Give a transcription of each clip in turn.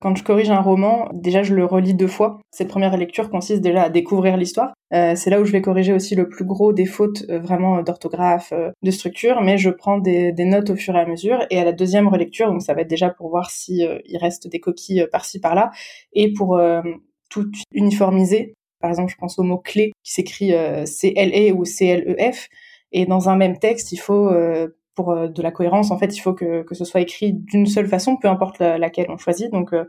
Quand je corrige un roman, déjà je le relis deux fois. Cette première lecture consiste déjà à découvrir l'histoire. Euh, c'est là où je vais corriger aussi le plus gros des fautes euh, vraiment d'orthographe, euh, de structure, mais je prends des, notes au fur et à mesure. Et à la deuxième relecture, donc ça va être déjà pour voir si il reste des coquilles par-ci par-là, et pour tout uniformiser. Par exemple, je pense au mot clé qui s'écrit C-L-E ou C-L-E-F. Et dans un même texte, il faut pour euh, de la cohérence, en fait, il faut que, que ce soit écrit d'une seule façon, peu importe laquelle on choisit. Donc, euh,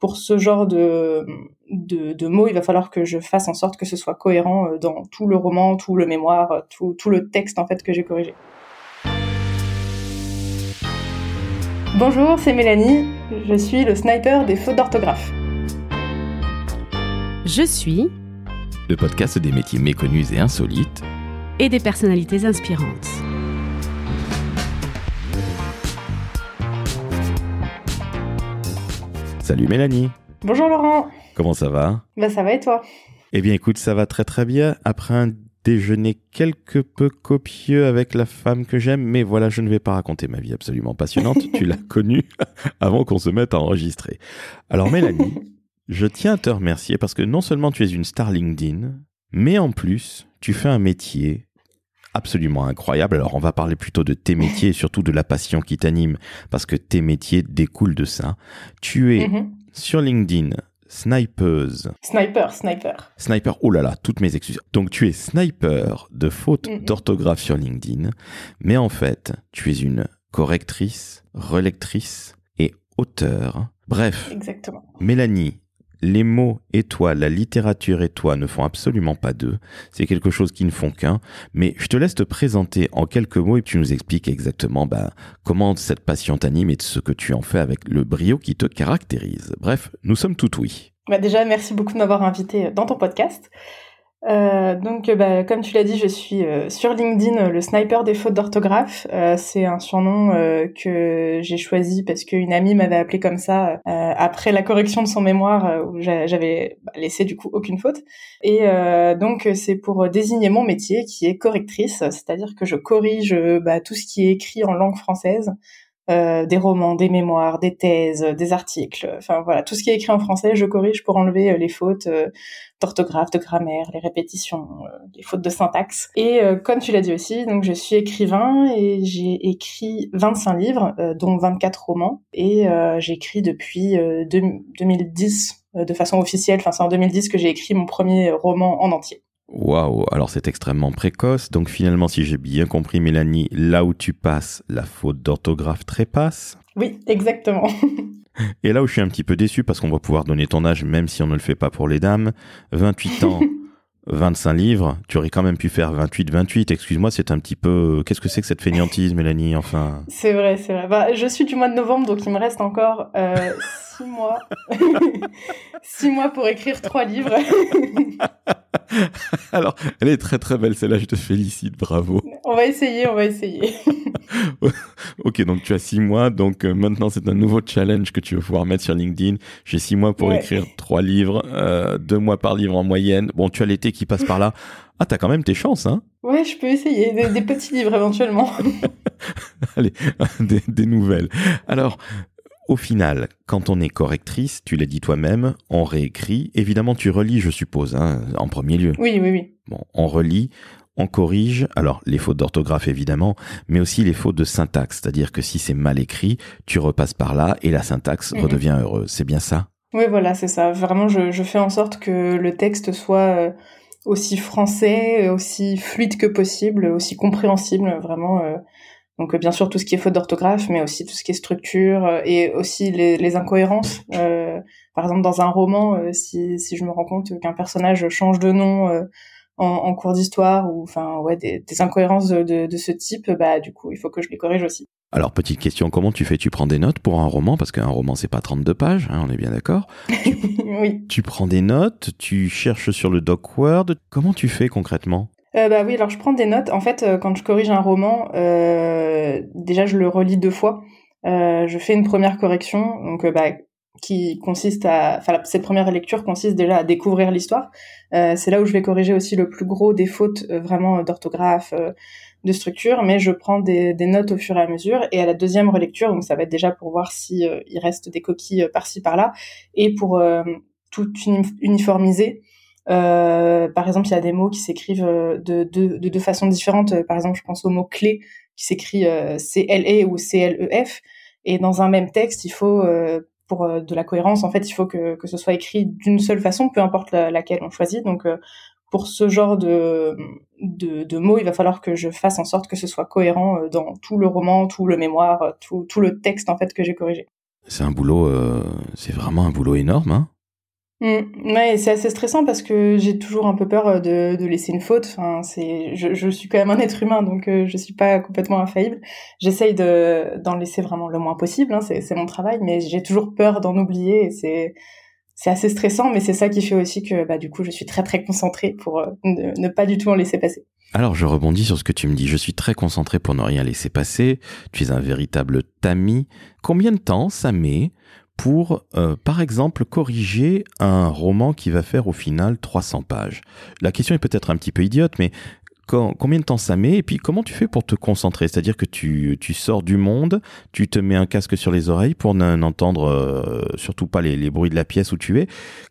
pour ce genre de, de, de, mots, il va falloir que je fasse en sorte que ce soit cohérent euh, dans tout le roman, tout le mémoire, tout, tout le texte en fait que j'ai corrigé. Bonjour, c'est Mélanie. Je suis le sniper des fautes d'orthographe. Je suis le podcast des métiers méconnus et insolites et des personnalités inspirantes. Salut Mélanie. Bonjour Laurent. Comment ça va? Bah ça va et toi? Eh bien écoute, ça va très très bien. Après un déjeuner quelque peu copieux avec la femme que j'aime, mais voilà, je ne vais pas raconter ma vie absolument passionnante. tu l'as connue avant qu'on se mette à enregistrer. Alors Mélanie, je tiens à te remercier parce que non seulement tu es une star LinkedIn, mais en plus, tu fais un métier absolument incroyable. Alors on va parler plutôt de tes métiers et surtout de la passion qui t'anime parce que tes métiers découlent de ça. Tu es mhm. sur LinkedIn snipeuse. Sniper, sniper. Sniper, oh là là, toutes mes excuses. Donc tu es sniper de fautes mhm. d'orthographe sur LinkedIn, mais en fait, tu es une correctrice, relectrice et auteur. Bref, Exactement. Mélanie, les mots et toi, la littérature et toi ne font absolument pas deux. C'est quelque chose qui ne font qu'un. Mais je te laisse te présenter en quelques mots et tu nous expliques exactement bah, comment cette passion t'anime et ce que tu en fais avec le brio qui te caractérise. Bref, nous sommes tout oui. Bah déjà, merci beaucoup de m'avoir invité dans ton podcast. Euh, donc, bah, comme tu l'as dit, je suis euh, sur LinkedIn le sniper des fautes d'orthographe. Euh, c'est un surnom que j'ai choisi parce qu'une amie m'avait appelé comme ça après la correction de son mémoire où j'avais laissé du coup aucune faute. Et donc, c'est pour désigner mon métier qui est correctrice, c'est-à-dire que je corrige bah, tout ce qui est écrit en langue française. Euh, des romans, des mémoires, des thèses, des articles, enfin voilà, tout ce qui est écrit en français, je corrige pour enlever euh, les fautes euh, d'orthographe, de grammaire, les répétitions, les fautes de syntaxe. Et comme tu l'as dit aussi, donc je suis écrivain et j'ai écrit 25 livres, dont 24 romans, et j'écris depuis 2010 de façon officielle, enfin c'est en 2010 que j'ai écrit mon premier roman en entier. Waouh, alors c'est extrêmement précoce. Donc finalement, si j'ai bien compris, Mélanie, là où tu passes, la faute d'orthographe trépasse. Oui, exactement. Et là où je suis un petit peu déçu, parce qu'on va pouvoir donner ton âge, même si on ne le fait pas pour les dames, 28 ans, 25 livres, tu aurais quand même pu faire 28-28. Excuse-moi, c'est un petit peu... Qu'est-ce que c'est que cette fainéantise, Mélanie, enfin? C'est vrai, c'est vrai. Bah, je suis du mois de novembre, donc il me reste encore euh, 6 mois. 6 mois pour écrire 3 livres. Alors, elle est très très belle celle-là, je te félicite, bravo. On va essayer, on va essayer. ok, donc tu as six mois, donc euh, maintenant c'est un nouveau challenge que tu vas pouvoir mettre sur LinkedIn. J'ai six mois pour écrire trois livres, euh, deux mois par livre en moyenne. Bon, tu as l'été qui passe par là. Ah, t'as quand même tes chances, hein Ouais, je peux essayer, des, petits livres éventuellement. Allez, des, des nouvelles. Alors, au final, quand on est correctrice, tu l'as dit toi-même, on réécrit. Évidemment, tu relis, je suppose, hein, en premier lieu. Oui, oui, oui. Bon, on relit, on corrige, alors les fautes d'orthographe évidemment, mais aussi les fautes de syntaxe, c'est-à-dire que si c'est mal écrit, tu repasses par là et la syntaxe mhm. redevient heureuse. C'est bien ça? Oui, voilà, c'est ça. Vraiment, je, fais en sorte que le texte soit euh, aussi français, aussi fluide que possible, aussi compréhensible, vraiment. Euh, donc euh, bien sûr tout ce qui est faute d'orthographe, mais aussi tout ce qui est structure euh, et aussi les, incohérences. Euh, par exemple dans un roman, si, si je me rends compte qu'un personnage change de nom en, cours d'histoire ou enfin ouais des, incohérences de, de, ce type, bah du coup il faut que je les corrige aussi. Alors petite question, comment tu fais? Tu prends des notes pour un roman? Parce qu'un roman c'est pas 32 pages, hein, on est bien d'accord. oui. Tu prends des notes, tu cherches sur le doc Word. Comment tu fais concrètement? Euh, bah oui, alors je prends des notes. En fait, euh, quand je corrige un roman, euh, déjà je le relis deux fois. Euh, je fais une première correction, donc bah, qui consiste à, enfin cette première lecture consiste déjà à découvrir l'histoire. c'est là où je vais corriger aussi le plus gros des fautes vraiment d'orthographe, de structure, mais je prends des, des, notes au fur et à mesure. Et à la deuxième relecture, donc ça va être déjà pour voir si il reste des coquilles par-ci par-là, et pour tout uniformiser. Par exemple, il y a des mots qui s'écrivent de, de, de deux façons différentes. Par exemple, je pense au mot clé qui s'écrit C-L-E ou C-L-E-F. Et dans un même texte, il faut pour euh, de la cohérence, en fait, il faut que, que ce soit écrit d'une seule façon, peu importe laquelle on choisit. Donc, euh, pour ce genre de, de, mots, il va falloir que je fasse en sorte que ce soit cohérent euh, dans tout le roman, tout le mémoire, tout, tout le texte, en fait, que j'ai corrigé. C'est un boulot, c'est vraiment un boulot énorme, hein Mmh, ouais, c'est assez stressant parce que j'ai toujours un peu peur euh, de, de laisser une faute. Enfin, c'est, je, je, suis quand même un être humain, donc euh, je suis pas complètement infaillible. J'essaye de d'en laisser vraiment le moins possible. Hein, c'est, mon travail, mais j'ai toujours peur d'en oublier. Et c'est c'est assez stressant, mais c'est ça qui fait aussi que bah du coup je suis très très concentrée pour euh, ne, ne, pas du tout en laisser passer. Alors je rebondis sur ce que tu me dis. Je suis très concentré pour ne rien laisser passer. Tu es un véritable tamis. Combien de temps ça met pour, euh, par exemple, corriger un roman qui va faire au final 300 pages. La question est peut-être un petit peu idiote, mais combien de temps ça met et puis comment tu fais pour te concentrer? C'est-à-dire que tu, sors du monde, tu te mets un casque sur les oreilles pour n'entendre euh, surtout pas les, bruits de la pièce où tu es.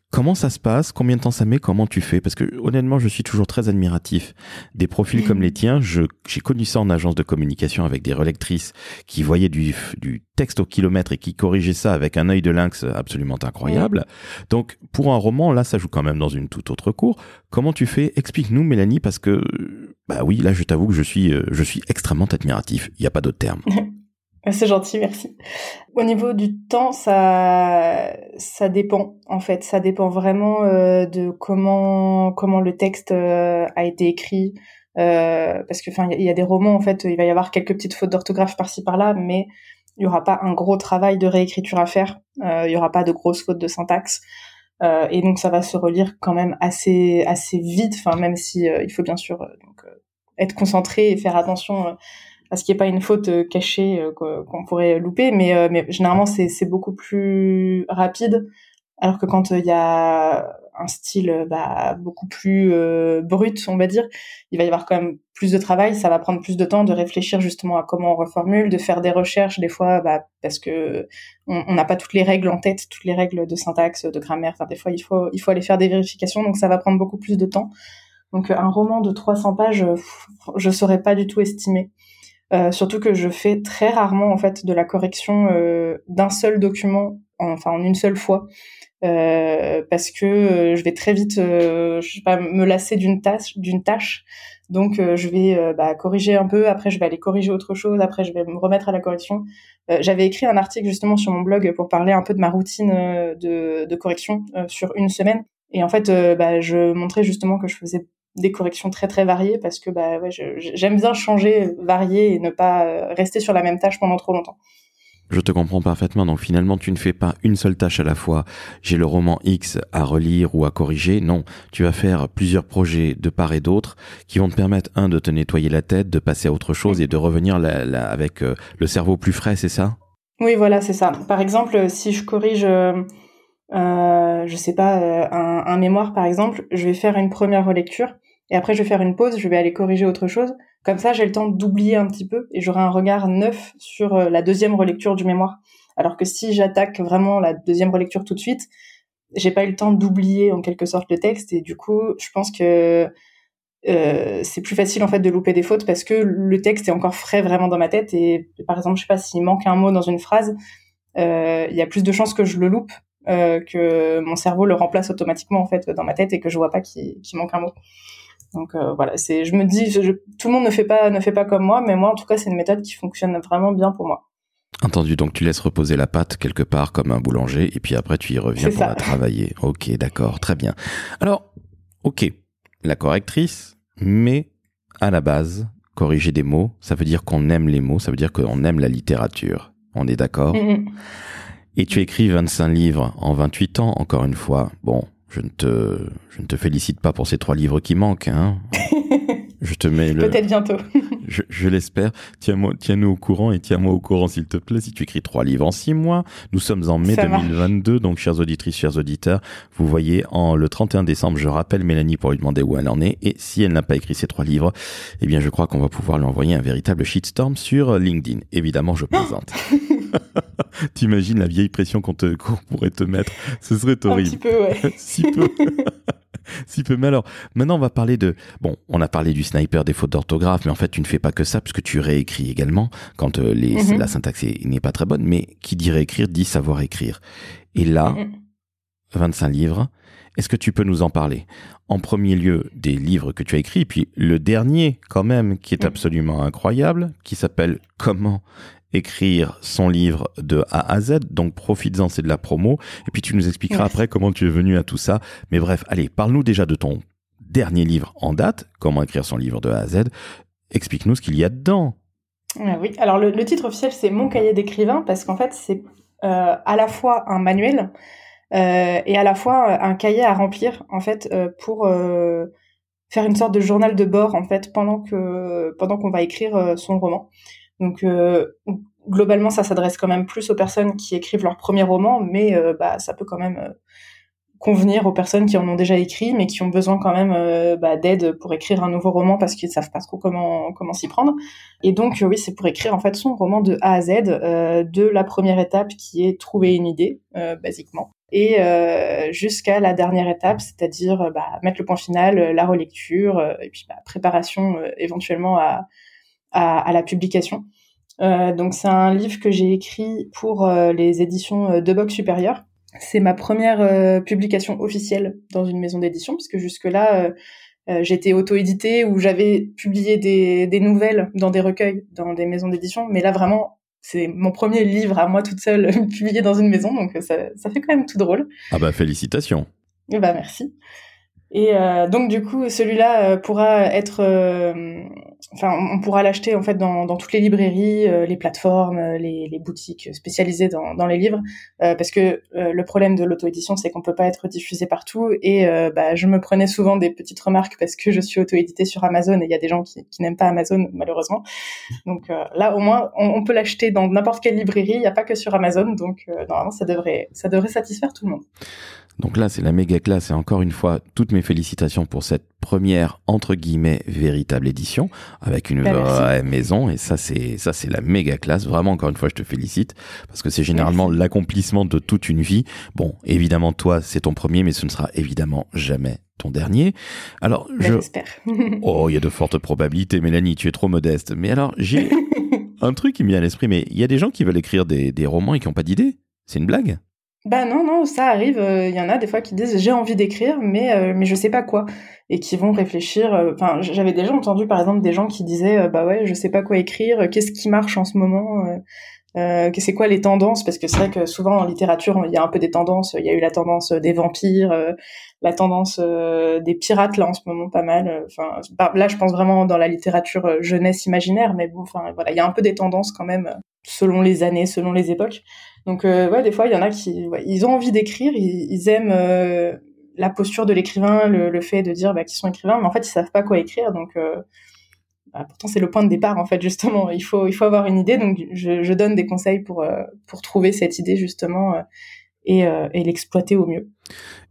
Comment ça se passe? Combien de temps ça met? Comment tu fais? Parce que honnêtement, je suis toujours très admiratif des profils comme les tiens. J'ai connu ça en agence de communication avec des relectrices qui voyaient du, du texte au kilomètre et qui corrigeaient ça avec un œil de lynx absolument incroyable. Donc pour un roman, là, ça joue quand même dans une toute autre cour. Comment tu fais? Explique-nous, Mélanie, parce que bah oui, là, je t'avoue que je suis, euh, je suis extrêmement admiratif. Il n'y a pas d'autre terme. C'est gentil, merci. Au niveau du temps, ça, ça dépend en fait. Ça dépend vraiment euh, de comment comment le texte euh, a été écrit. Euh, parce que enfin, il y, a des romans en fait, il va y avoir quelques petites fautes d'orthographe par-ci par-là, mais il y aura pas un gros travail de réécriture à faire. il y aura pas de grosses fautes de syntaxe. et donc ça va se relire quand même assez assez vite. Enfin, même si il faut bien sûr être concentré et faire attention parce qu'il n'y ait pas une faute euh, cachée euh, qu'on pourrait louper, mais, euh, mais généralement c'est beaucoup plus rapide, alors que quand il y a un style bah, beaucoup plus brut, on va dire, il va y avoir quand même plus de travail, ça va prendre plus de temps de réfléchir justement à comment on reformule, de faire des recherches des fois, bah, parce que on n'a pas toutes les règles en tête, toutes les règles de syntaxe, de grammaire, enfin des fois il faut il faut aller faire des vérifications, donc ça va prendre beaucoup plus de temps. Donc un roman de 300 pages, je saurais pas du tout estimer. Euh, surtout que je fais très rarement en fait de la correction euh, d'un seul document, enfin en une seule fois, euh, parce que euh, je vais très vite, euh, je sais pas, me lasser d'une tâche, d'une tâche. Donc je vais bah, corriger un peu, après je vais aller corriger autre chose, après je vais me remettre à la correction. J'avais écrit un article justement sur mon blog pour parler un peu de ma routine de, de correction sur une semaine. Et en fait, bah, je montrais justement que je faisais des corrections très très variées parce que bah ouais, j'aime bien changer, varier et ne pas euh, rester sur la même tâche pendant trop longtemps. Je te comprends parfaitement. Donc finalement, tu ne fais pas une seule tâche à la fois. J'ai le roman X à relire ou à corriger. Non, tu vas faire plusieurs projets de part et d'autre qui vont te permettre, un, de te nettoyer la tête, de passer à autre chose et de revenir avec euh, le cerveau plus frais, c'est ça? Oui, voilà, c'est ça. Par exemple, si je corrige... Euh, euh je sais pas, un, un, mémoire par exemple, je vais faire une première relecture et après je vais faire une pause, je vais aller corriger autre chose. Comme ça, j'ai le temps d'oublier un petit peu et j'aurai un regard neuf sur euh, la deuxième relecture du mémoire. Alors que si j'attaque vraiment la deuxième relecture tout de suite, j'ai pas eu le temps d'oublier en quelque sorte le texte et du coup, je pense que euh, c'est plus facile en fait de louper des fautes parce que le texte est encore frais vraiment dans ma tête et par exemple, je sais pas s'il manque un mot dans une phrase, euh, il y a plus de chances que je le loupe que mon cerveau le remplace automatiquement en fait dans ma tête et que je vois pas qu'il manque un mot. Donc euh, voilà, c'est, je me dis, tout le monde ne fait pas, ne fait pas comme moi, mais moi en tout cas c'est une méthode qui fonctionne vraiment bien pour moi. Entendu, donc tu laisses reposer la pâte quelque part comme un boulanger, et puis après tu y reviens pour la travailler. Ok, d'accord, très bien. Alors, ok, la correctrice, mais à la base, corriger des mots, ça veut dire qu'on aime les mots, ça veut dire qu'on aime la littérature. On est d'accord? Et tu écris 25 livres en 28 ans, encore une fois. Bon, je ne te, je ne te félicite pas pour ces trois livres qui manquent. Hein. je te mets le. Peut-être bientôt. je, l'espère. Tiens-moi, tiens-nous au courant et tiens-moi au courant, s'il te plaît, si tu écris trois livres en six mois. Nous sommes en mai 2022, donc chers auditrices, chers auditeurs, vous voyez, en le 31 décembre, je rappelle Mélanie pour lui demander où elle en est. Et si elle n'a pas écrit ces trois livres, eh bien, je crois qu'on va pouvoir lui envoyer un véritable shitstorm sur LinkedIn. Évidemment, je plaisante. T'imagines la vieille pression qu'on pourrait te mettre Ce serait horrible. Un petit peu, ouais. si peu. si peu. Mais alors, maintenant, on va parler de. Bon, on a parlé du sniper, des fautes d'orthographe, mais en fait, tu ne fais pas que ça, puisque tu réécris également quand euh, mhm. la syntaxe n'est pas très bonne. Mais qui dit réécrire dit savoir écrire. Et là, 25 mhm. livres. Est-ce que tu peux nous en parler? En premier lieu, des livres que tu as écrits, puis le dernier, quand même, qui est mhm. absolument incroyable, qui s'appelle Comment écrire son livre de A à Z, donc profites-en, c'est de la promo, et puis tu nous expliqueras après comment tu es venu à tout ça. Mais bref, allez, parle-nous déjà de ton dernier livre en date, comment écrire son livre de A à Z. Explique-nous ce qu'il y a dedans. Ah oui, alors le, titre officiel c'est Mon cahier d'écrivain parce qu'en fait c'est euh, à la fois un manuel euh, et à la fois un cahier à remplir en fait euh, pour faire une sorte de journal de bord en fait pendant que pendant qu'on va écrire son roman. Donc euh, globalement, ça s'adresse quand même plus aux personnes qui écrivent leur premier roman, mais euh, bah, ça peut quand même euh, convenir aux personnes qui en ont déjà écrit, mais qui ont besoin quand même bah, d'aide pour écrire un nouveau roman parce qu'ils ne savent pas trop comment comment s'y prendre. Et donc oui, c'est pour écrire en fait son roman de A à Z, de la première étape qui est trouver une idée, basiquement, et jusqu'à la dernière étape, c'est-à-dire bah, mettre le point final, la relecture, et puis bah, préparation éventuellement à à, la publication. Euh, donc c'est un livre que j'ai écrit pour euh, les éditions euh, de Box Supérieur. C'est ma première publication officielle dans une maison d'édition, puisque jusque-là, j'étais auto-éditée ou j'avais publié des, des, nouvelles dans des recueils, dans des maisons d'édition. Mais là, vraiment, c'est mon premier livre à moi toute seule publié dans une maison, donc ça, ça fait quand même tout drôle. Ah bah félicitations. Et eh bah merci. Et euh, donc du coup, celui-là euh, pourra être, enfin, on pourra l'acheter en fait dans, dans, toutes les librairies, les plateformes, les, les, boutiques spécialisées dans, dans les livres, parce que le problème de l'auto-édition, c'est qu'on peut pas être diffusé partout. Et bah, je me prenais souvent des petites remarques parce que je suis auto-édité sur Amazon et il y a des gens qui, qui n'aiment pas Amazon malheureusement. Donc là, au moins, on, on peut l'acheter dans n'importe quelle librairie. Il n'y a pas que sur Amazon, donc normalement, ça devrait, ça devrait satisfaire tout le monde. Donc là, c'est la méga classe et encore une fois, toutes mes félicitations pour cette première entre guillemets véritable édition avec une bah, vraie maison et ça c'est ça c'est la méga classe. Vraiment encore une fois, je te félicite parce que c'est généralement l'accomplissement de toute une vie. Bon, évidemment toi, c'est ton premier mais ce ne sera évidemment jamais ton dernier. Alors, bah, j'espère. oh, il y a de fortes probabilités, Mélanie, tu es trop modeste. Mais alors, j'ai un truc qui me vient à l'esprit, mais il y a des gens qui veulent écrire des, des romans et qui n'ont pas d'idée. C'est une blague bah non, non, ça arrive. Il euh, y en a des fois qui disent j'ai envie d'écrire, mais euh, mais je sais pas quoi, et qui vont réfléchir. Euh, enfin, j'avais déjà entendu par exemple des gens qui disaient bah ouais, je sais pas quoi écrire. Qu'est-ce qui marche en ce moment euh, c'est quoi les tendances? Parce que c'est vrai que souvent en littérature, il y a un peu des tendances. Il y a eu la tendance des vampires, la tendance des pirates là en ce moment pas mal. Enfin, là, je pense vraiment dans la littérature jeunesse imaginaire, mais bon, enfin voilà, il y a un peu des tendances quand même selon les années, selon les époques. Donc euh, ouais, des fois il y en a qui ils ont envie d'écrire, ils, aiment euh, la posture de l'écrivain, le, fait de dire bah, qu'ils sont écrivains, mais en fait ils savent pas quoi écrire. Donc euh, bah, pourtant c'est le point de départ en fait justement. Il faut il faut avoir une idée. Donc je, je donne des conseils pour pour trouver cette idée justement euh, et, l'exploiter au mieux.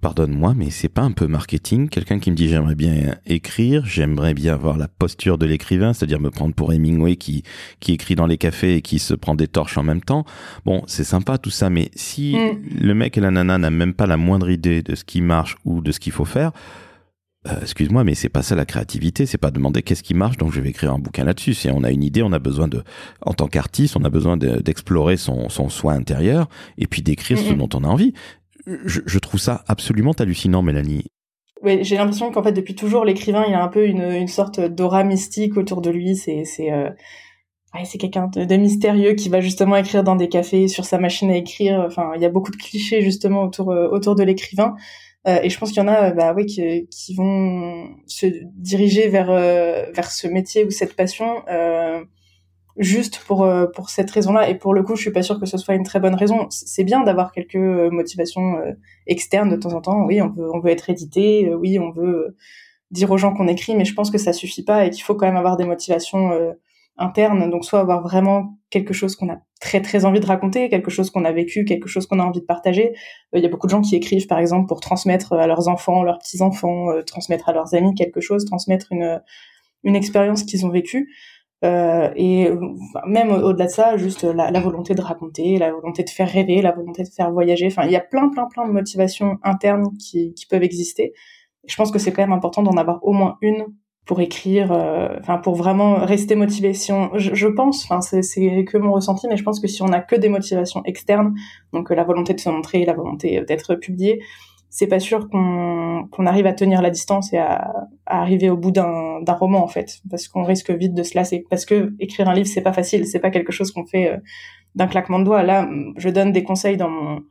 Pardonne-moi, mais c'est pas un peu marketing Quelqu'un qui me dit j'aimerais bien écrire, j'aimerais bien avoir la posture de l'écrivain, c'est-à-dire me prendre pour Hemingway qui, qui écrit dans les cafés et qui se prend des torches en même temps. Bon, c'est sympa tout ça, mais si mm. le mec et la nana n'a même pas la moindre idée de ce qui marche ou de ce qu'il faut faire, euh, excuse-moi, mais c'est pas ça la créativité, c'est pas demander qu'est-ce qui marche, donc je vais écrire un bouquin là-dessus. Si on a une idée, on a besoin de, en tant qu'artiste, on a besoin d'explorer son, son soin intérieur et puis d'écrire ce dont on a envie. Je, trouve ça absolument hallucinant, Mélanie. Oui, j'ai l'impression qu'en fait, depuis toujours, l'écrivain, il a un peu une, une sorte d'aura mystique autour de lui. C'est, c'est, euh, c'est quelqu'un de, de, mystérieux qui va justement écrire dans des cafés sur sa machine à écrire. Enfin, il y a beaucoup de clichés justement autour, euh, autour de l'écrivain. Euh, et je pense qu'il y en a, bah oui, qui, qui vont se diriger vers euh, vers ce métier ou cette passion euh, juste pour pour cette raison-là. Et pour le coup, je suis pas sûre que ce soit une très bonne raison. C'est bien d'avoir quelques motivations externes de temps en temps. Oui, on veut on veut être édité. oui, on veut dire aux gens qu'on écrit, mais je pense que ça suffit pas et qu'il faut quand même avoir des motivations interne. Donc soit avoir vraiment quelque chose qu'on a très très envie de raconter, quelque chose qu'on a vécu, quelque chose qu'on a envie de partager. Il y a beaucoup de gens qui écrivent par exemple pour transmettre à leurs enfants, leurs petits enfants, transmettre à leurs amis quelque chose, transmettre une une expérience qu'ils ont vécue. Euh, et même au-delà de ça, juste la, la, volonté de raconter, la volonté de faire rêver, la volonté de faire voyager. Enfin, il y a plein, plein, plein de motivations internes qui, qui peuvent exister. je pense que c'est quand même important d'en avoir au moins une pour écrire, euh, enfin pour vraiment rester motivé. Si on, je, je pense, enfin c'est que mon ressenti, mais je pense que si on a que des motivations externes, donc la volonté de se montrer, la volonté d'être publié, c'est pas sûr qu'on qu'on arrive à tenir la distance et à, à arriver au bout d'un roman en fait, parce qu'on risque vite de se lasser. Parce que écrire un livre c'est pas facile, c'est pas quelque chose qu'on fait euh, d'un claquement de doigts. Là, je donne des conseils dans mon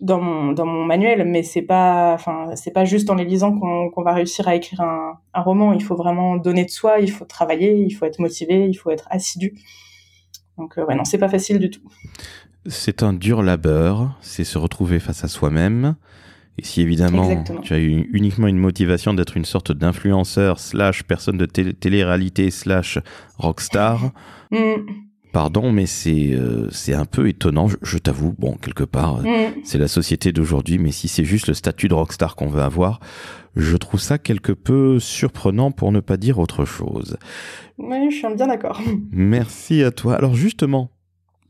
dans mon dans mon manuel, mais c'est pas enfin c'est pas juste en les lisant qu'on va réussir à écrire un, un roman. Il faut vraiment donner de soi, il faut travailler, il faut être motivé, il faut être assidu. Donc euh, ouais non c'est pas facile du tout. C'est un dur labeur, c'est se retrouver face à soi-même. Et si évidemment tu as eu uniquement une motivation d'être une sorte d'influenceur slash personne de télé-réalité slash rockstar, mm. Pardon, mais c'est euh, c'est un peu étonnant, je, t'avoue. Bon, quelque part, mm. c'est la société d'aujourd'hui, mais si c'est juste le statut de rockstar qu'on veut avoir, je trouve ça quelque peu surprenant pour ne pas dire autre chose. Oui, je suis bien d'accord. Merci à toi. Alors justement,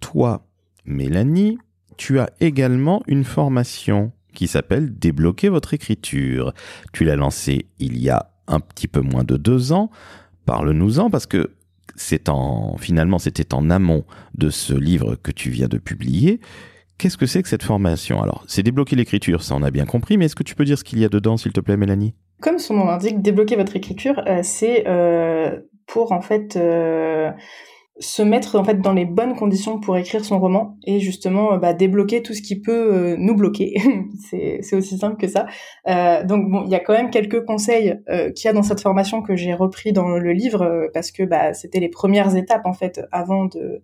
toi, Mélanie, tu as également une formation qui s'appelle Débloquer votre écriture. Tu l'as lancé il y a un petit peu moins de deux ans. Parle-nous-en parce que c'est en, finalement, c'était en amont de ce livre que tu viens de publier. Qu'est-ce que c'est que cette formation? Alors, c'est débloquer l'écriture, ça on a bien compris, mais est-ce que tu peux dire ce qu'il y a dedans, s'il te plaît, Mélanie? Comme son nom l'indique, débloquer votre écriture, euh, c'est euh, pour en fait euh, se mettre en fait dans les bonnes conditions pour écrire son roman et justement euh, bah, débloquer tout ce qui peut euh, nous bloquer. c'est, aussi simple que ça. Euh, donc bon, il y a quand même quelques conseils euh, qu'il y a dans cette formation que j'ai repris dans le livre parce que bah, c'était les premières étapes en fait avant de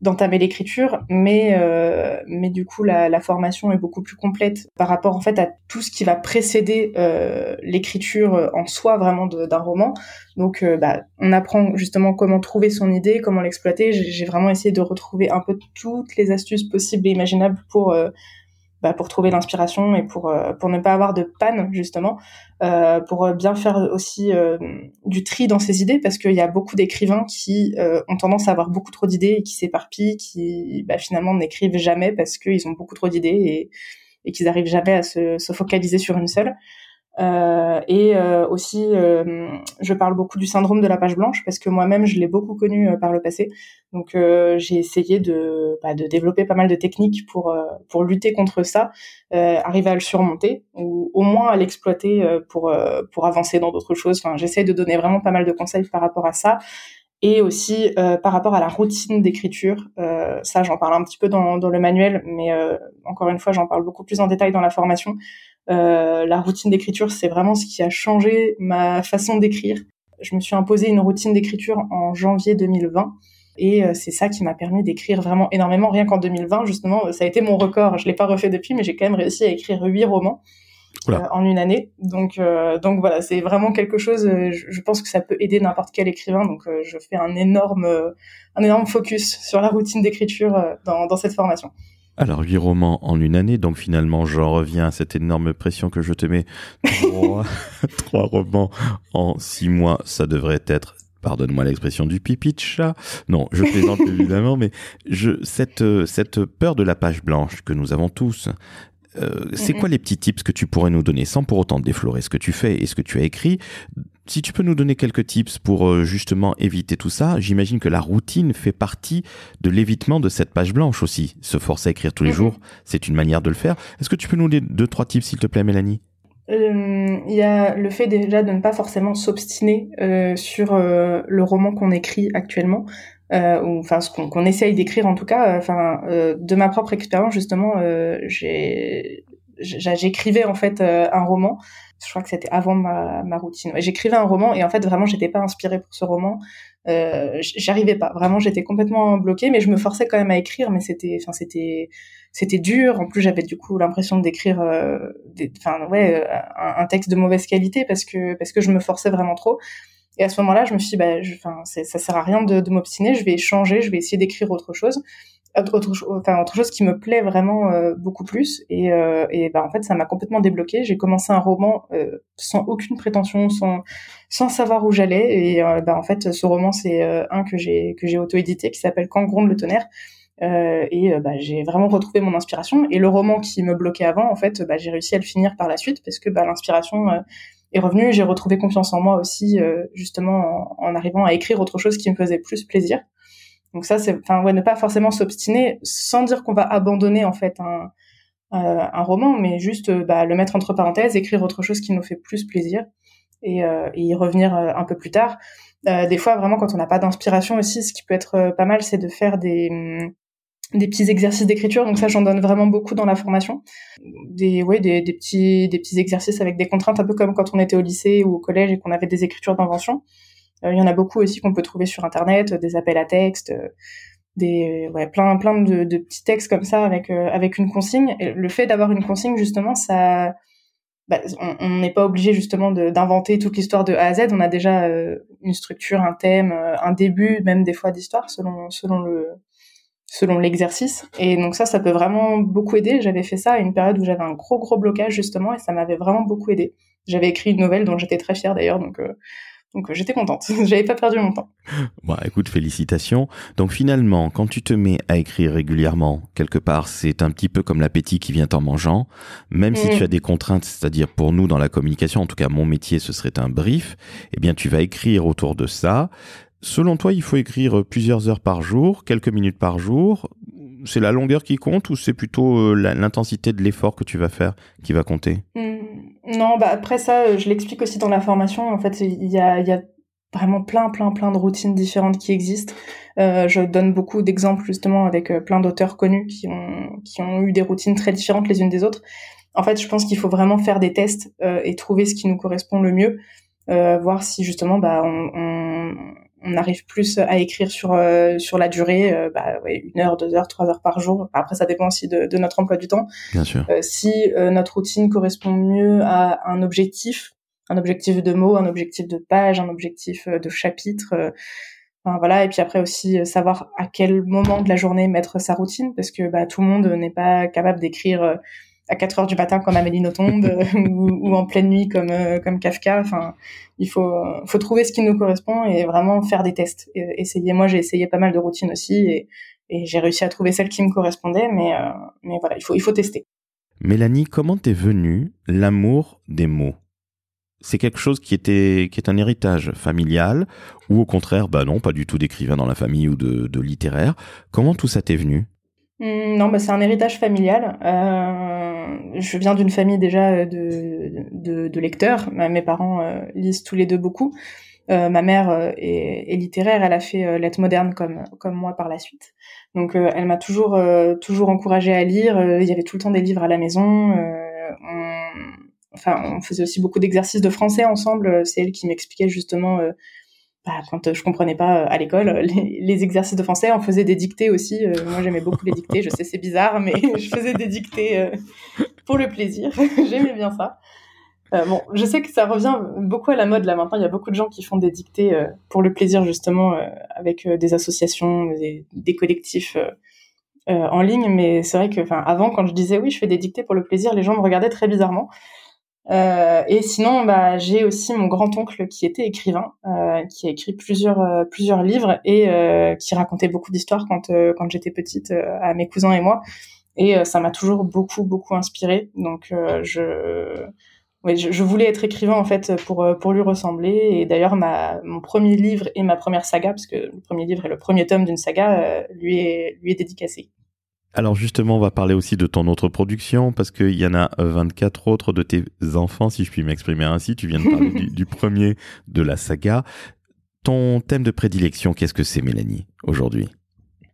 d'entamer l'écriture, mais euh, mais du coup la, formation est beaucoup plus complète par rapport en fait à tout ce qui va précéder euh, l'écriture en soi vraiment d'un roman. Donc euh, bah, on apprend justement comment trouver son idée, comment l'exploiter. J'ai vraiment essayé de retrouver un peu toutes les astuces possibles et imaginables pour euh, bah, pour trouver l'inspiration et pour euh, pour ne pas avoir de panne justement, euh, pour bien faire aussi euh, du tri dans ses idées parce qu'il y a beaucoup d'écrivains qui euh, ont tendance à avoir beaucoup trop d'idées et qui s'éparpillent, qui bah, finalement n'écrivent jamais parce qu'ils ont beaucoup trop d'idées et, et qu'ils arrivent jamais à se, se, focaliser sur une seule. Euh, et euh, aussi, euh, je parle beaucoup du syndrome de la page blanche parce que moi-même, je l'ai beaucoup connu par le passé. Donc, j'ai essayé de, bah, de développer pas mal de techniques pour pour lutter contre ça, arriver à le surmonter ou au moins à l'exploiter pour pour avancer dans d'autres choses. Enfin, j'essaie de donner vraiment pas mal de conseils par rapport à ça et aussi par rapport à la routine d'écriture. Euh, ça, j'en parle un petit peu dans, dans le manuel, mais euh, encore une fois, j'en parle beaucoup plus en détail dans la formation. Euh, la routine d'écriture, c'est vraiment ce qui a changé ma façon d'écrire. Je me suis imposé une routine d'écriture en janvier 2020. Et euh, c'est ça qui m'a permis d'écrire vraiment énormément. Rien qu'en 2020, justement, ça a été mon record. Je l'ai pas refait depuis, mais j'ai quand même réussi à écrire huit romans euh, en une année. Donc, donc voilà, c'est vraiment quelque chose. Je, pense que ça peut aider n'importe quel écrivain. Donc, je fais un énorme, un énorme focus sur la routine d'écriture dans, dans cette formation. Alors, huit romans en une année, donc finalement, j'en reviens à cette énorme pression que je te mets. Trois, romans en six mois, ça devrait être pardonne-moi l'expression du pipi de chat. Non, je plaisante évidemment, mais je, cette, cette peur de la page blanche que nous avons tous, euh, c'est quoi les petits tips que tu pourrais nous donner sans pour autant déflorer ce que tu fais et ce que tu as écrit? Si tu peux nous donner quelques tips pour euh, justement éviter tout ça, j'imagine que la routine fait partie de l'évitement de cette page blanche aussi. Se forcer à écrire tous les jours, c'est une manière de le faire. Est-ce que tu peux nous donner deux, trois tips, s'il te plaît, Mélanie? Euh, il y a le fait déjà de ne pas forcément s'obstiner euh, sur le roman qu'on écrit actuellement, ou enfin ce qu'on essaye d'écrire en tout cas. Enfin, de ma propre expérience justement, j'ai j'écrivais en fait un roman je crois que c'était avant ma, ma routine. J'écrivais un roman et en fait vraiment j'étais pas inspirée pour ce roman. Euh, j'arrivais pas. Vraiment j'étais complètement bloquée, mais je me forçais quand même à écrire. Mais c'était, enfin c'était, c'était dur. En plus j'avais du coup l'impression d'écrire, euh, enfin ouais, euh, un, un, texte de mauvaise qualité parce que parce que je me forçais vraiment trop. Et à ce moment-là, je me suis dit, bah, enfin, ça sert à rien de, de m'obstiner, je vais changer, je vais essayer d'écrire autre chose autre, enfin, autre chose qui me plaît vraiment euh, beaucoup plus. Et, euh, et bah, en fait ça m'a complètement débloqué. J'ai commencé un roman euh, sans aucune prétention sans sans savoir où j'allais. Et bah, en fait ce roman c'est un que j'ai que j'ai auto édité qui s'appelle Quand gronde le tonnerre. Et bah, j'ai vraiment retrouvé mon inspiration. Et le roman qui me bloquait avant en fait j'ai réussi à le finir par la suite parce que l'inspiration est revenue j'ai retrouvé confiance en moi aussi justement en, arrivant à écrire autre chose qui me faisait plus plaisir donc ça, c'est, enfin, ouais, ne pas forcément s'obstiner, sans dire qu'on va abandonner en fait un, euh, un roman, mais juste euh, bah, le mettre entre parenthèses, écrire autre chose qui nous fait plus plaisir et, euh, et y revenir un peu plus tard. des fois, vraiment, quand on n'a pas d'inspiration aussi, ce qui peut être pas mal, c'est de faire des hum, des petits exercices d'écriture. Donc ça, j'en donne vraiment beaucoup dans la formation. Des, ouais, des, des, petits, des petits exercices avec des contraintes, un peu comme quand on était au lycée ou au collège et qu'on avait des écritures d'invention. Euh, il y en a beaucoup aussi qu'on peut trouver sur internet, des appels à texte, euh, des ouais, plein plein de, de, petits textes comme ça avec euh, avec une consigne. Et le fait d'avoir une consigne justement, ça bah, on n'est pas obligé justement d'inventer toute l'histoire de A à Z. On a déjà une structure, un thème, un début, même des fois d'histoire selon selon le selon l'exercice. Et donc ça, ça peut vraiment beaucoup aider. J'avais fait ça à une période où j'avais un gros gros blocage justement, et ça m'avait vraiment beaucoup aidé. J'avais écrit une nouvelle dont j'étais très fière d'ailleurs, donc donc euh, j'étais contente, j'avais pas perdu mon temps. Bon, écoute, félicitations. Donc finalement, quand tu te mets à écrire régulièrement, quelque part, c'est un petit peu comme l'appétit qui vient en mangeant. Même si tu mm. as des contraintes, c'est-à-dire pour nous dans la communication, en tout cas mon métier, ce serait un brief, eh bien tu vas écrire autour de ça. Selon toi, il faut écrire plusieurs heures par jour, quelques minutes par jour. C'est la longueur qui compte ou c'est plutôt euh, l'intensité de l'effort que tu vas faire qui va compter? Mm. Non, bah après ça, euh, je l'explique aussi dans la formation. En fait, il y a, vraiment plein, plein, plein de routines différentes qui existent. Euh, je donne beaucoup d'exemples justement avec euh, plein d'auteurs connus qui ont, eu des routines très différentes les unes des autres. En fait, je pense qu'il faut vraiment faire des tests euh, et trouver ce qui nous correspond le mieux, euh, voir si justement bah, on, on arrive plus à écrire sur euh, sur la durée, euh, bah, ouais, une heure, deux heures, trois heures par jour. Après, ça dépend aussi de, de notre emploi du temps. Bien sûr. Euh, si notre routine correspond mieux à un objectif, un objectif de mots, un objectif de page, un objectif de chapitre. Enfin, voilà. Et puis après aussi savoir à quel moment de la journée mettre sa routine, parce que bah, tout le monde n'est pas capable d'écrire à 4 heures du matin comme Amélie Nothomb ou, ou, en pleine nuit comme comme Kafka. Enfin, il faut, faut trouver ce qui nous correspond et vraiment faire des tests. Et. Moi, j'ai essayé pas mal de routines aussi et, et j'ai réussi à trouver celle qui me correspondait, mais, euh, mais voilà, il faut, il faut tester. Mélanie, comment t'es venu l'amour des mots? C'est quelque chose qui était qui est un héritage familial ou au contraire bah non pas du tout d'écrivain dans la famille ou de, de littéraire comment tout ça t'est venu? Non bah c'est un héritage familial euh, je viens d'une famille déjà euh, de, de, de lecteurs. Mes parents euh, lisent tous les deux beaucoup. Euh, ma mère est, est, littéraire, elle a fait lettres modernes comme comme moi par la suite. Donc elle m'a toujours toujours encouragée à lire. il y avait tout le temps des livres à la maison. On, enfin, on faisait aussi beaucoup d'exercices de français ensemble. C'est elle qui m'expliquait justement bah, quand je comprenais pas euh, à l'école les, les, exercices de français, on faisait des dictées aussi. Euh, moi, j'aimais beaucoup les dictées. Je sais, c'est bizarre, mais je faisais des dictées euh, pour le plaisir. J'aimais bien ça. bon, je sais que ça revient beaucoup à la mode là maintenant. Il y a beaucoup de gens qui font des dictées pour le plaisir justement avec des associations, des, des collectifs en ligne. Mais c'est vrai que, enfin, avant, quand je disais oui, je fais des dictées pour le plaisir, les gens me regardaient très bizarrement. Euh, et sinon, bah, j'ai aussi mon grand-oncle qui était écrivain, euh, qui a écrit plusieurs euh, plusieurs livres et euh, qui racontait beaucoup d'histoires quand euh, quand j'étais petite à mes cousins et moi. Et ça m'a toujours beaucoup beaucoup inspiré. Donc je oui, je, je, voulais être écrivain en fait pour pour lui ressembler. Et d'ailleurs, mon premier livre et ma première saga, parce que le premier livre est le premier tome d'une saga, lui est lui est dédicacé. Alors justement, on va parler aussi de ton autre production parce qu'il y en a 24 autres de tes enfants, si je puis m'exprimer ainsi. Tu viens de parler du, premier de la saga. Ton thème de prédilection, qu'est-ce que c'est, Mélanie, aujourd'hui?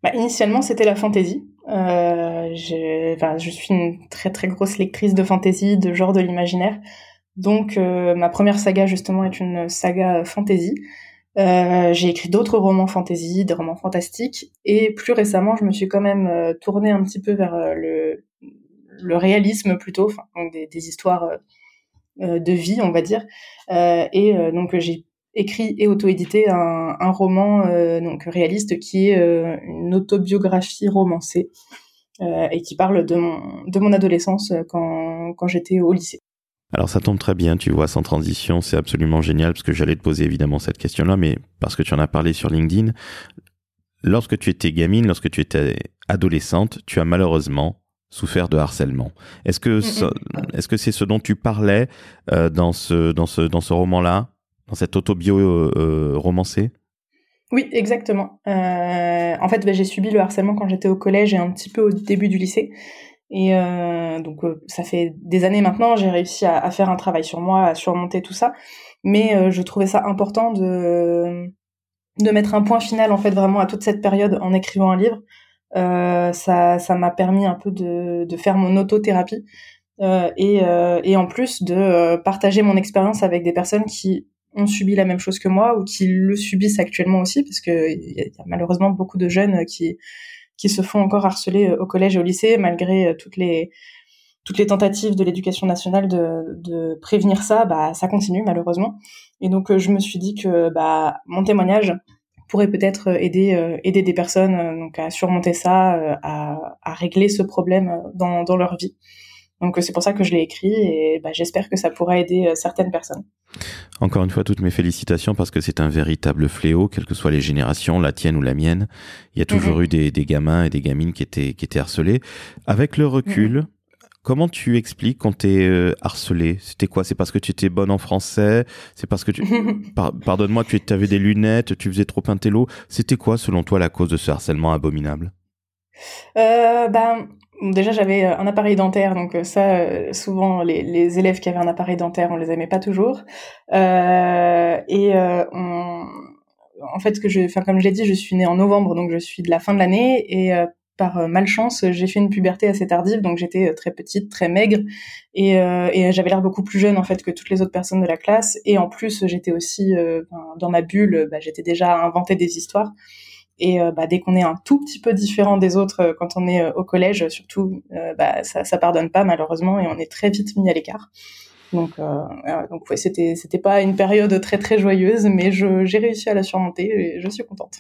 Bah, Initialement, c'était la fantaisie. Euh, je suis une très très grosse lectrice de fantaisie, de genre de l'imaginaire. Donc, euh, ma première saga, justement, est une saga fantasy. Euh, j'ai écrit d'autres romans fantasy, des romans fantastiques, et plus récemment, je me suis quand même euh, tournée un petit peu vers euh, le, le réalisme plutôt, donc des, des histoires de vie, on va dire. et donc j'ai écrit et auto-édité un, un roman donc réaliste qui est une autobiographie romancée et qui parle de mon de mon adolescence quand quand j'étais au lycée. Alors ça tombe très bien, tu vois, sans transition, c'est absolument génial parce que j'allais te poser évidemment cette question-là, mais parce que tu en as parlé sur LinkedIn, lorsque tu étais gamine, lorsque tu étais adolescente, tu as malheureusement souffert de harcèlement. Est-ce que est-ce que c'est ce dont tu parlais euh, dans ce dans ce dans ce roman-là, dans cette autobio euh, euh romancée Oui, exactement. Euh, en fait, bah, j'ai subi le harcèlement quand j'étais au collège et un petit peu au début du lycée. Et euh, donc euh, ça fait des années maintenant, j'ai réussi à, faire un travail sur moi, à surmonter tout ça. Mais euh, je trouvais ça important de de mettre un point final en fait vraiment à toute cette période en écrivant un livre. Ça ça m'a permis un peu de de faire mon autothérapie et et en plus de partager mon expérience avec des personnes qui ont subi la même chose que moi ou qui le subissent actuellement aussi parce que y a malheureusement beaucoup de jeunes qui qui se font encore harceler euh, au collège et au lycée malgré euh, toutes les toutes les tentatives de l'éducation nationale de, de prévenir ça, bah ça continue malheureusement. Et donc euh, je me suis dit que bah mon témoignage pourrait peut-être aider aider des personnes donc à surmonter ça, à, à régler ce problème dans dans leur vie. Donc c'est pour ça que je l'ai écrit et bah, j'espère que ça pourra aider euh, certaines personnes. Encore une fois, toutes mes félicitations parce que c'est un véritable fléau, quelles que soient les générations, la tienne ou la mienne. Il y a toujours eu des, des, gamins et des gamines qui étaient, qui étaient harcelés. Avec le recul. Comment tu expliques quand t'es euh, harcelé? C'était quoi? C'est parce que tu étais bonne en français? C'est parce que tu... Pardonne-moi, tu avais des lunettes, tu faisais trop un télo? C'était quoi, selon toi, la cause de ce harcèlement abominable? Euh, ben, Déjà, j'avais euh, un appareil dentaire, donc euh, ça, souvent, les, les, élèves qui avaient un appareil dentaire, on les aimait pas toujours. Et en fait, que je, comme je l'ai dit, je suis née en novembre, donc je suis de la fin de l'année, et par malchance, j'ai fait une puberté assez tardive, donc j'étais très petite, très maigre, et, et j'avais l'air beaucoup plus jeune en fait que toutes les autres personnes de la classe. Et en plus, j'étais aussi dans ma bulle, bah, j'étais déjà à inventer des histoires. Et euh, bah, dès qu'on est un tout petit peu différent des autres euh, quand on est euh, au collège, surtout, bah, ça, ça pardonne pas malheureusement et on est très vite mis à l'écart. Donc, donc ouais, c'était c'était pas une période très très joyeuse, mais j'ai réussi à la surmonter et je suis contente.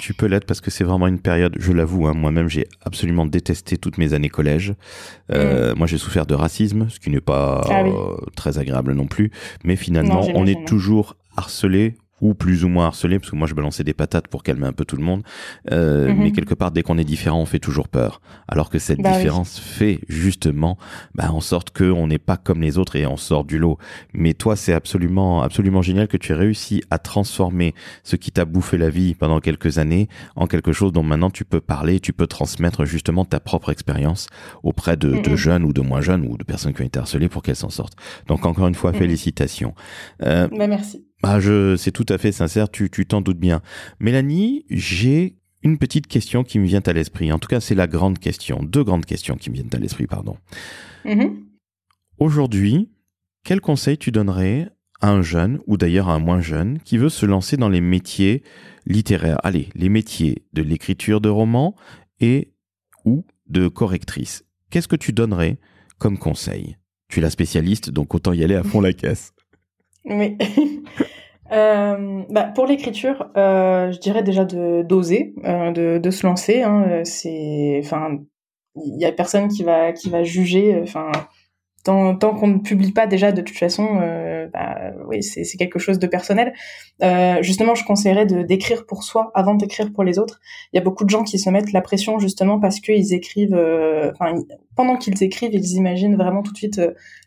tu peux l'être parce que c'est vraiment une période, je l'avoue, hein, moi-même j'ai absolument détesté toutes mes années collège. Euh, mm. Moi j'ai souffert de racisme, ce qui n'est pas ah très agréable non plus, mais finalement on est toujours harcelé ou plus ou moins harcelé, parce que moi je balançais des patates pour calmer un peu tout le monde. Euh, mhm. Mais quelque part, dès qu'on est différent, on fait toujours peur. Alors que cette bah différence fait justement bah, en sorte qu'on n'est pas comme les autres et on sort du lot. Mais toi, c'est absolument, absolument génial que tu aies réussi à transformer ce qui t'a bouffé la vie pendant quelques années en quelque chose dont maintenant tu peux parler, tu peux transmettre justement ta propre expérience auprès de, de, mhm. jeunes ou de moins jeunes ou de personnes qui ont été harcelées pour qu'elles s'en sortent. Donc encore une fois, mhm. félicitations. Euh, bah, merci. Ah, je, c'est tout à fait sincère, tu, tu t'en doutes bien. Mélanie, j'ai une petite question qui me vient à l'esprit. En tout cas, c'est la grande question. Deux grandes questions qui me viennent à l'esprit, pardon. Mm-hmm. Aujourd'hui, quel conseil tu donnerais à un jeune, ou d'ailleurs à un moins jeune, qui veut se lancer dans les métiers littéraires Allez, les métiers de l'écriture de romans et ou de correctrice? Qu'est-ce que tu donnerais comme conseil? Tu es la spécialiste, donc autant y aller à fond la caisse. Oui. Euh, bah, pour l'écriture, euh, je dirais déjà de d'oser, euh, de, de se lancer. Hein, c'est, enfin, il y a personne qui va qui va juger. Enfin, tant, tant qu'on ne publie pas déjà de toute façon, euh, bah, oui, c'est c'est quelque chose de personnel. Euh, justement, je conseillerais de d'écrire pour soi avant d'écrire pour les autres. Il y a beaucoup de gens qui se mettent la pression justement parce qu'ils écrivent. Enfin, pendant qu'ils écrivent, ils imaginent vraiment tout de suite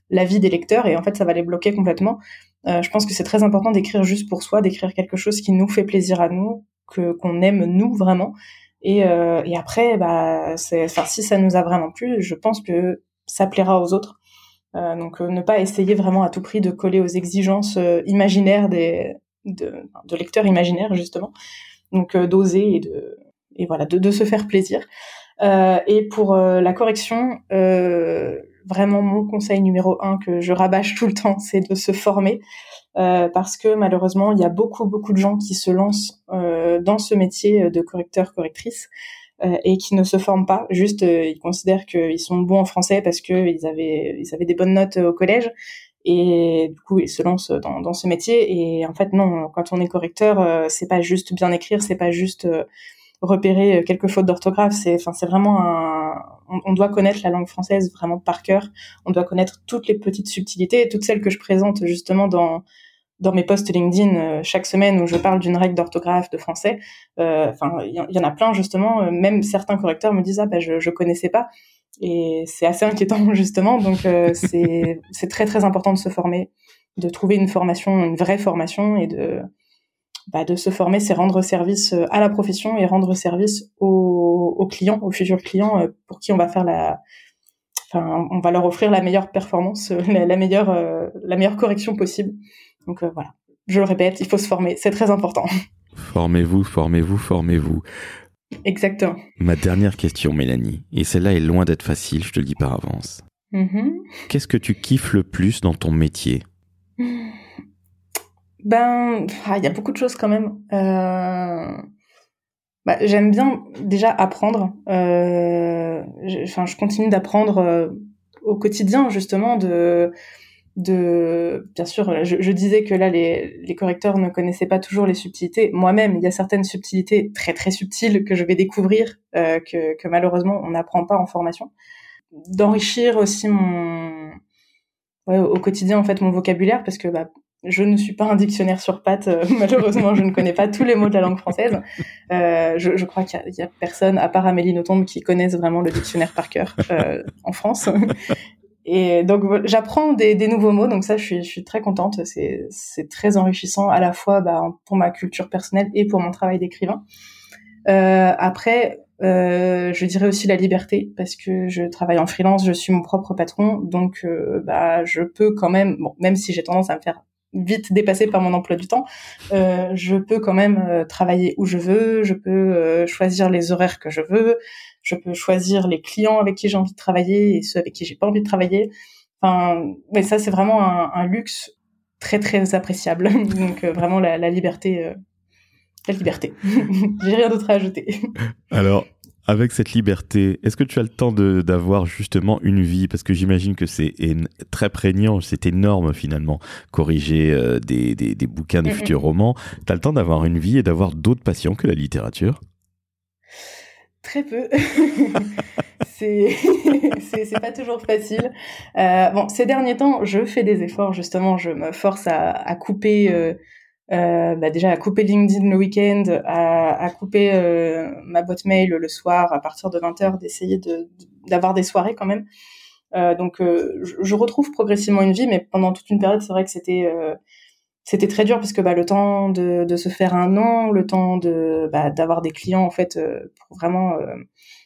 la vie des lecteurs et en fait, ça va les bloquer complètement. Euh, je pense que c'est très important d'écrire juste pour soi, d'écrire quelque chose qui nous fait plaisir à nous, que qu'on aime nous vraiment. Et, euh, et après, bah, c'est, enfin, si ça nous a vraiment plu, je pense que ça plaira aux autres. Euh, donc, euh, ne pas essayer vraiment à tout prix de coller aux exigences euh, imaginaires des de, de lecteurs imaginaires justement. Donc, d'oser et de et voilà, de, de se faire plaisir. et pour la correction, vraiment mon conseil numéro un que je rabâche tout le temps, c'est de se former. Euh, parce que malheureusement, il y a beaucoup, beaucoup de gens qui se lancent euh, dans ce métier de correcteur, correctrice, euh, et qui ne se forment pas. Juste, euh, ils considèrent qu'ils sont bons en français parce qu'ils avaient, ils avaient des bonnes notes au collège. et du coup, il se lance dans, dans ce métier. Et en fait, non, quand on est correcteur, c'est pas juste bien écrire, c'est pas juste repérer quelques fautes d'orthographe. C'est, enfin, c'est vraiment un, on, doit connaître la langue française vraiment par cœur. On doit connaître toutes les petites subtilités, toutes celles que je présente justement dans dans mes posts LinkedIn euh, chaque semaine où je parle d'une règle d'orthographe de français. Euh, enfin, il y, en a plein justement. Euh, même certains correcteurs me disent ah bah je je connaissais pas et c'est assez inquiétant justement. Donc c'est c'est très très important de se former, de trouver une formation, une vraie formation et de bah, de se former, c'est rendre service à la profession et rendre service aux, aux clients, aux futurs clients pour qui on va faire la, enfin, on va leur offrir la meilleure performance, la meilleure, la meilleure correction possible. Donc euh, voilà, je le répète, il faut se former, c'est très important. Formez-vous, formez-vous, formez-vous. Exactement. Ma dernière question, Mélanie, et celle-là est loin d'être facile, je te le dis par avance. Mm-hmm. Qu'est-ce que tu kiffes le plus dans ton métier? Ben, ah, il y a beaucoup de choses quand même. Euh, bah, j'aime bien déjà apprendre. Euh, enfin, je continue d'apprendre au quotidien justement de de bien sûr je, disais que là les, les, correcteurs ne connaissaient pas toujours les subtilités moi-même il y a certaines subtilités très très subtiles que je vais découvrir euh, que, que, malheureusement on n'apprend pas en formation d'enrichir aussi mon ouais, au quotidien en fait mon vocabulaire parce que bah, je ne suis pas un dictionnaire sur pattes euh, malheureusement je ne connais pas tous les mots de la langue française euh, je, je, crois qu'il y, a personne à part Amélie Nothomb qui connaisse vraiment le dictionnaire par cœur euh, en France et donc j'apprends des, des, nouveaux mots, donc ça je suis, je suis très contente. C'est, c'est très enrichissant à la fois bah, pour ma culture personnelle et pour mon travail d'écrivain. Euh, après, euh, je dirais aussi la liberté parce que je travaille en freelance, je suis mon propre patron, donc euh, bah je peux quand même, bon, même si j'ai tendance à me faire vite dépasser par mon emploi du temps, euh, je peux quand même euh, travailler où je veux, je peux euh, choisir les horaires que je veux, je peux choisir les clients avec qui j'ai envie de travailler et ceux avec qui j'ai pas envie de travailler. Enfin, mais ça c'est vraiment un, luxe très très appréciable. Donc vraiment la, la liberté, la liberté. j'ai rien d'autre à ajouter. Alors avec cette liberté, est-ce que tu as le temps d'avoir justement une vie? Parce que j'imagine que c'est très prégnant, c'est énorme finalement, corriger euh, des, des, des, bouquins, des futurs romans. Tu as le temps d'avoir une vie et d'avoir d'autres passions que la littérature? Très peu. c'est pas toujours facile. Euh, bon, ces derniers temps, je fais des efforts justement, je me force à, à couper... Euh, euh, bah déjà à couper LinkedIn le week-end, à, à couper euh, ma boîte mail le soir à partir de 20h, d'essayer de, d'avoir des soirées quand même. Euh, donc euh, je, je, retrouve progressivement une vie, mais pendant toute une période, c'est vrai que c'était euh, c'était très dur parce que bah, le temps de, de se faire un nom, le temps de bah, d'avoir des clients en fait pour vraiment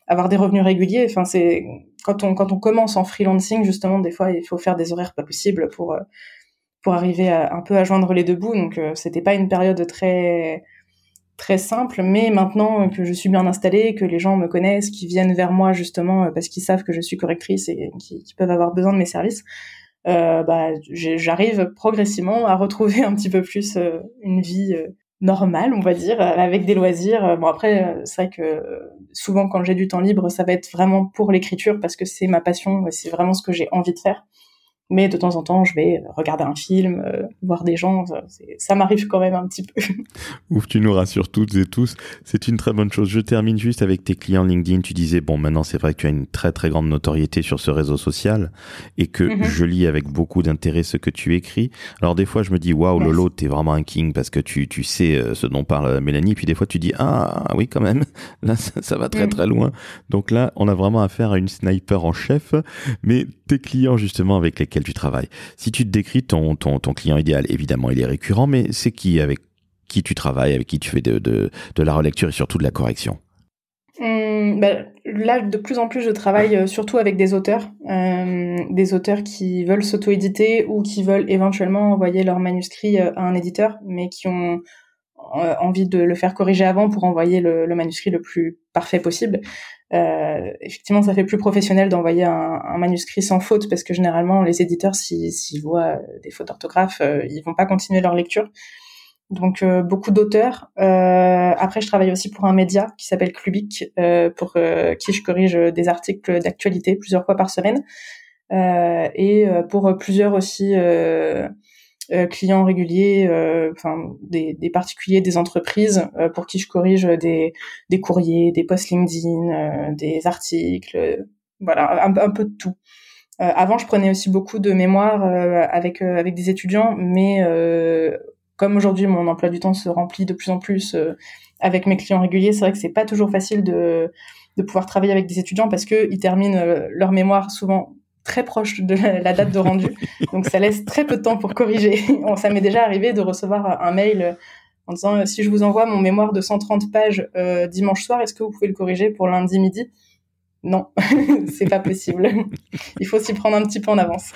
avoir des revenus réguliers. Enfin c'est quand on quand on commence en freelancing justement, des fois il faut faire des horaires pas possibles pour pour arriver à, un peu à joindre les deux bouts. Donc euh, c'était pas une période très très simple, mais maintenant que je suis bien installée, que les gens me connaissent, qui viennent vers moi justement euh, parce qu'ils savent que je suis correctrice et qui, peuvent avoir besoin de mes services, euh, bah, j'arrive progressivement à retrouver un petit peu plus une vie normale, on va dire, avec des loisirs. Bon après, c'est vrai que souvent quand j'ai du temps libre, ça va être vraiment pour l'écriture parce que c'est ma passion, c'est vraiment ce que j'ai envie de faire mais de temps en temps, je vais regarder un film, euh, voir des gens. Ça m'arrive quand même un petit peu. Ouf, tu nous rassures toutes et tous. C'est une très bonne chose. Je termine juste avec tes clients LinkedIn. Tu disais, bon, maintenant, c'est vrai que tu as une très, très grande notoriété sur ce réseau social et que mhm. je lis avec beaucoup d'intérêt ce que tu écris. Alors, des fois, je me dis, waouh, Lolo, t'es vraiment un king parce que tu, tu sais euh, ce dont parle Mélanie. Puis des fois, tu dis, ah, oui, quand même. Là, ça, va très, mhm. très loin. Donc là, on a vraiment affaire à une sniper en chef. Mais tes clients, justement, avec lesquels tu travailles. Si tu te décris ton, client idéal, évidemment, il est récurrent, mais c'est qui avec qui tu travailles, avec qui tu fais de, la relecture et surtout de la correction hum, bah, Là, de plus en plus, je travaille euh, surtout avec des auteurs, euh, des auteurs qui veulent s'auto-éditer ou qui veulent éventuellement envoyer leur manuscrit euh, à un éditeur, mais qui ont euh, envie de le faire corriger avant pour envoyer le manuscrit le plus parfait possible. Euh, effectivement, ça fait plus professionnel d'envoyer un, manuscrit sans faute parce que généralement, les éditeurs, s'ils voient des fautes d'orthographe, euh, ils vont pas continuer leur lecture. Donc euh, beaucoup d'auteurs. Euh, après, je travaille aussi pour un média qui s'appelle Clubic, pour qui je corrige des articles d'actualité plusieurs fois par semaine. et pour plusieurs aussi clients réguliers, enfin des, des, particuliers, des entreprises pour qui je corrige des, des courriers, des posts LinkedIn, des articles, voilà, un, peu de tout. avant, je prenais aussi beaucoup de mémoire avec avec des étudiants, mais comme aujourd'hui mon emploi du temps se remplit de plus en plus avec mes clients réguliers, c'est vrai que c'est pas toujours facile de, de pouvoir travailler avec des étudiants parce que ils terminent euh, leur mémoire souvent très proche de la date de rendu. Donc ça laisse très peu de temps pour corriger. ça m'est déjà arrivé de recevoir un mail en disant euh, si je vous envoie mon mémoire de 130 pages euh, dimanche soir, est-ce que vous pouvez le corriger pour lundi midi? Non, c'est pas possible. Il faut s'y prendre un petit peu en avance.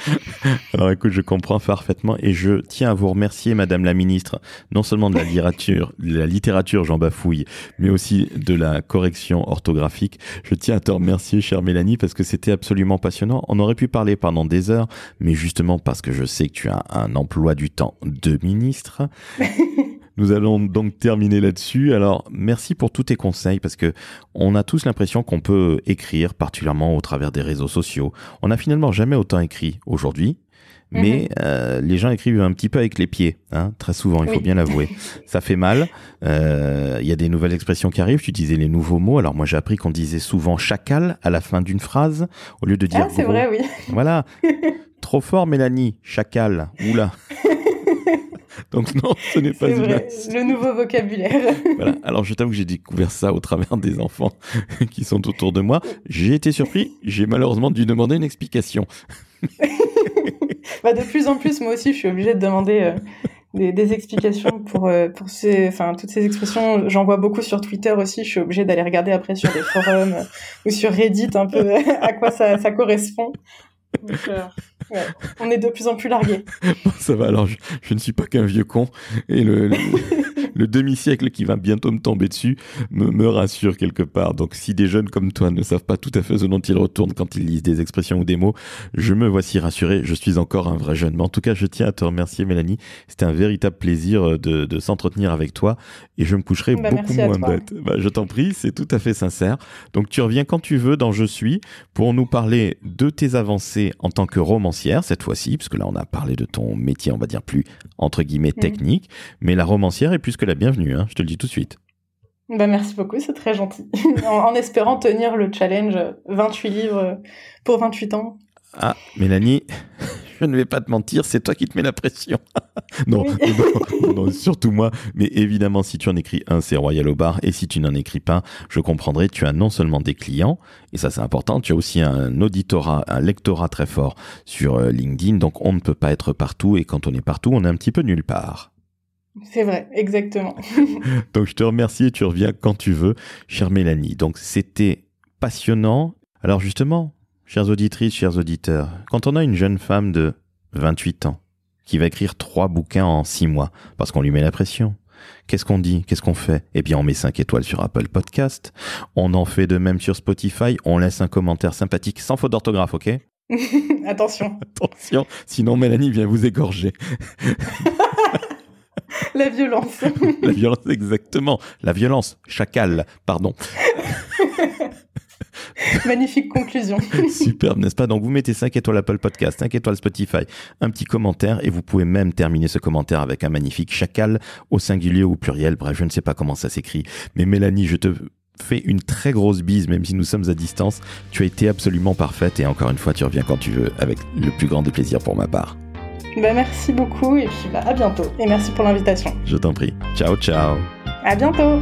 Alors écoute, je comprends parfaitement et je tiens à vous remercier, Madame la Ministre, non seulement de la littérature, de la littérature, j'en bafouille, mais aussi de la correction orthographique. Je tiens à te remercier, chère Mélanie, parce que c'était absolument passionnant. On aurait pu parler pendant des heures, mais justement parce que je sais que tu as un emploi du temps de ministre. Nous allons donc terminer là-dessus. Alors, merci pour tous tes conseils parce que on a tous l'impression qu'on peut écrire, particulièrement au travers des réseaux sociaux. On n'a finalement jamais autant écrit aujourd'hui. Mais mhm. euh, les gens écrivent un petit peu avec les pieds, hein, très souvent, il faut bien l'avouer. Ça fait mal. Euh, il y a des nouvelles expressions qui arrivent. Tu disais les nouveaux mots. Alors moi, j'ai appris qu'on disait souvent chacal à la fin d'une phrase au lieu de dire. Ah, c'est vrai, oui. Voilà. Trop fort, Mélanie. Chacal. Oula. Donc non, ce n'est pas vrai, Le nouveau vocabulaire. voilà. Alors je t'avoue que j'ai découvert ça au travers des enfants qui sont autour de moi. J'ai été surpris. J'ai malheureusement dû demander une explication. bah, de plus en plus, moi aussi, je suis obligée de demander euh, des, explications pour, euh, pour ces, enfin, toutes ces expressions. J'en vois beaucoup sur Twitter aussi. Je suis obligée d'aller regarder après sur des forums euh, ou sur Reddit un peu à quoi ça, ça correspond. Donc, on est de plus en plus largués. ça va, alors je, ne suis pas qu'un vieux con. Et le, le, demi-siècle qui va bientôt me tomber dessus me, me, rassure quelque part. Donc si des jeunes comme toi ne savent pas tout à fait ce dont ils retournent quand ils lisent des expressions ou des mots, je me voici rassuré. Je suis encore un vrai jeune. Mais en tout cas, je tiens à te remercier, Mélanie. C'était un véritable plaisir de, de s'entretenir avec toi. Et je me coucherai bah, beaucoup moins bête. Bah, je t'en prie, c'est tout à fait sincère. Donc tu reviens quand tu veux dans Je suis pour nous parler de tes avancées en tant que romancier cette fois-ci, parce que là on a parlé de ton métier, on va dire plus entre guillemets mm. technique, mais la romancière est plus que la bienvenue, hein, je te le dis tout de suite. Bah merci beaucoup, c'est très gentil. en, espérant tenir le challenge 28 livres pour 28 ans. Ah, Mélanie, je ne vais pas te mentir, c'est toi qui te mets la pression. non, non, surtout moi. Mais évidemment, si tu en écris un, c'est Royal au bar. Et si tu n'en écris pas, je comprendrai, tu as non seulement des clients, et ça c'est important, tu as aussi un auditorat, un lectorat très fort sur euh, LinkedIn. Donc on ne peut pas être partout. Et quand on est partout, on est un petit peu nulle part. C'est vrai, exactement. donc je te remercie et tu reviens quand tu veux, chère Mélanie. Donc c'était passionnant. Alors justement, chères auditrices, chers auditeurs, quand on a une jeune femme de 28 ans qui va écrire trois bouquins en six mois parce qu'on lui met la pression, Qu'est-ce qu'on dit? Qu'est-ce qu'on fait? Eh bien, on met 5 étoiles sur Apple Podcast. On en fait de même sur Spotify. On laisse un commentaire sympathique sans faute d'orthographe, ok? Attention. Attention, sinon Mélanie vient vous égorger. La violence. La violence, exactement. La violence. Chacal, pardon. Magnifique conclusion. Superbe, n'est-ce pas? Donc vous mettez 5 étoiles Apple Podcast, 5 étoiles Spotify, un petit commentaire et vous pouvez même terminer ce commentaire avec un magnifique chacal au singulier ou au pluriel. Bref, je ne sais pas comment ça s'écrit. Mais Mélanie, je te fais une très grosse bise, même si nous sommes à distance. Tu as été absolument parfaite et encore une fois, tu reviens quand tu veux avec le plus grand des plaisirs pour ma part. Bah, merci beaucoup et puis bah, à bientôt. Et merci pour l'invitation. Je t'en prie. Ciao, ciao. À bientôt.